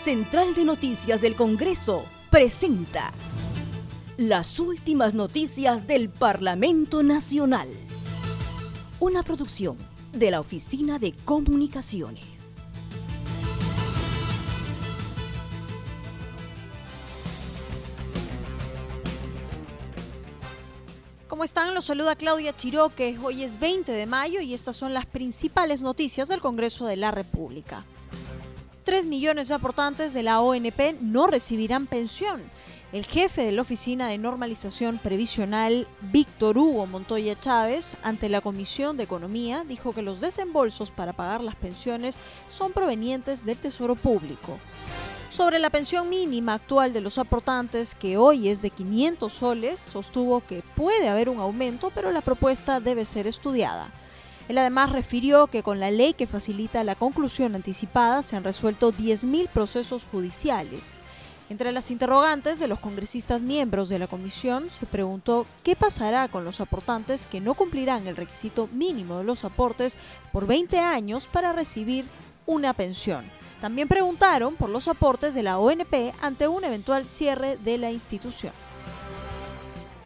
Central de Noticias del Congreso presenta las últimas noticias del Parlamento Nacional. Una producción de la Oficina de Comunicaciones. ¿Cómo están? Los saluda Claudia Chiroque. Hoy es 20 de mayo y estas son las principales noticias del Congreso de la República. 3 millones de aportantes de la ONP no recibirán pensión. El jefe de la Oficina de Normalización Previsional, Víctor Hugo Montoya Chávez, ante la Comisión de Economía, dijo que los desembolsos para pagar las pensiones son provenientes del Tesoro Público. Sobre la pensión mínima actual de los aportantes, que hoy es de 500 soles, sostuvo que puede haber un aumento, pero la propuesta debe ser estudiada. Él además refirió que con la ley que facilita la conclusión anticipada se han resuelto 10.000 procesos judiciales. Entre las interrogantes de los congresistas miembros de la comisión se preguntó qué pasará con los aportantes que no cumplirán el requisito mínimo de los aportes por 20 años para recibir una pensión. También preguntaron por los aportes de la ONP ante un eventual cierre de la institución.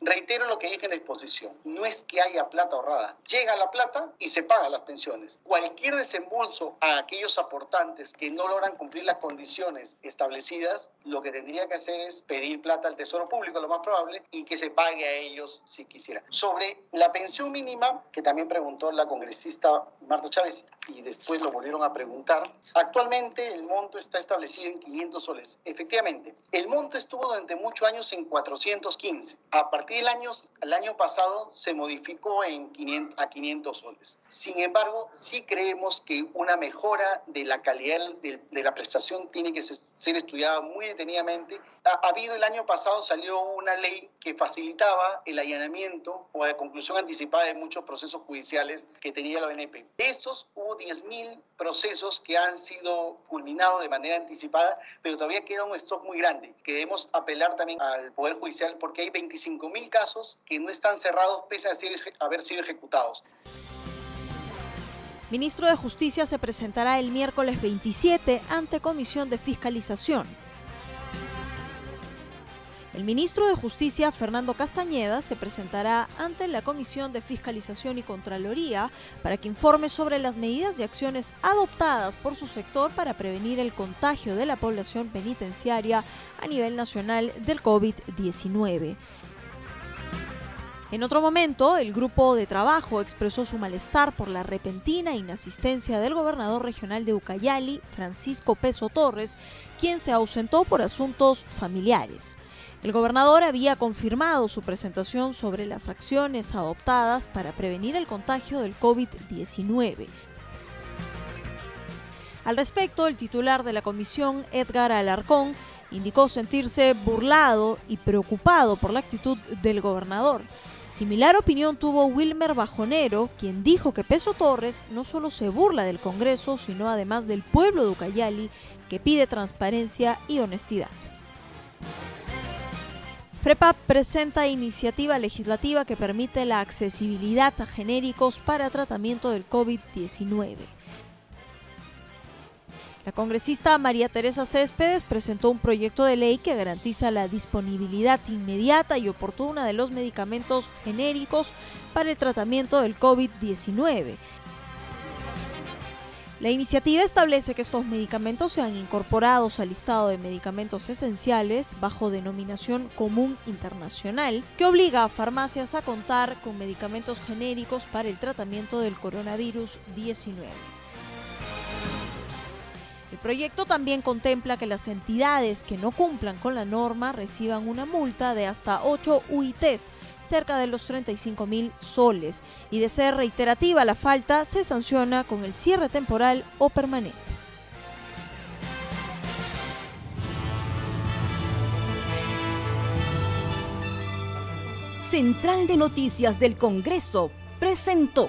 Reitero lo que dije en la exposición, no es que haya plata ahorrada, llega la plata y se pagan las pensiones. Cualquier desembolso a aquellos aportantes que no logran cumplir las condiciones establecidas, lo que tendría que hacer es pedir plata al Tesoro Público, lo más probable, y que se pague a ellos si quisiera. Sobre la pensión mínima, que también preguntó la congresista Marta Chávez y después lo volvieron a preguntar, actualmente el monto está establecido en 500 soles. Efectivamente, el monto estuvo durante muchos años en 415. A partir el año, el año pasado se modificó en 500, a 500 soles. Sin embargo, sí creemos que una mejora de la calidad de, la prestación tiene que ser, estudiada muy detenidamente. Ha, habido el año pasado, salió una ley que facilitaba el allanamiento o la conclusión anticipada de muchos procesos judiciales que tenía la ONP. De estos hubo 10.000 procesos que han sido culminados de manera anticipada, pero todavía queda un stock muy grande. Queremos apelar también al Poder Judicial porque hay 25.000 casos que no están cerrados pese a haber sido ejecutados. Ministro de Justicia se presentará el miércoles 27 ante Comisión de Fiscalización. El ministro de Justicia, Fernando Castañeda, se presentará ante la Comisión de Fiscalización y Contraloría para que informe sobre las medidas y acciones adoptadas por su sector para prevenir el contagio de la población penitenciaria a nivel nacional del COVID-19. En otro momento, el grupo de trabajo expresó su malestar por la repentina inasistencia del gobernador regional de Ucayali, Francisco Peso Torres, quien se ausentó por asuntos familiares. El gobernador había confirmado su presentación sobre las acciones adoptadas para prevenir el contagio del COVID-19. Al respecto, el titular de la comisión, Edgar Alarcón, indicó sentirse burlado y preocupado por la actitud del gobernador. Similar opinión tuvo Wilmer Bajonero, quien dijo que Peso Torres no solo se burla del Congreso, sino además del pueblo de Ucayali, que pide transparencia y honestidad. FREPAP presenta iniciativa legislativa que permite la accesibilidad a genéricos para tratamiento del COVID-19. La congresista María Teresa Céspedes presentó un proyecto de ley que garantiza la disponibilidad inmediata y oportuna de los medicamentos genéricos para el tratamiento del COVID-19. La iniciativa establece que estos medicamentos sean incorporados al listado de medicamentos esenciales bajo denominación común internacional, que obliga a farmacias a contar con medicamentos genéricos para el tratamiento del coronavirus 19. El proyecto también contempla que las entidades que no cumplan con la norma reciban una multa de hasta 8 UITs, cerca de los 35 mil soles, y de ser reiterativa la falta, se sanciona con el cierre temporal o permanente. Central de Noticias del Congreso presentó.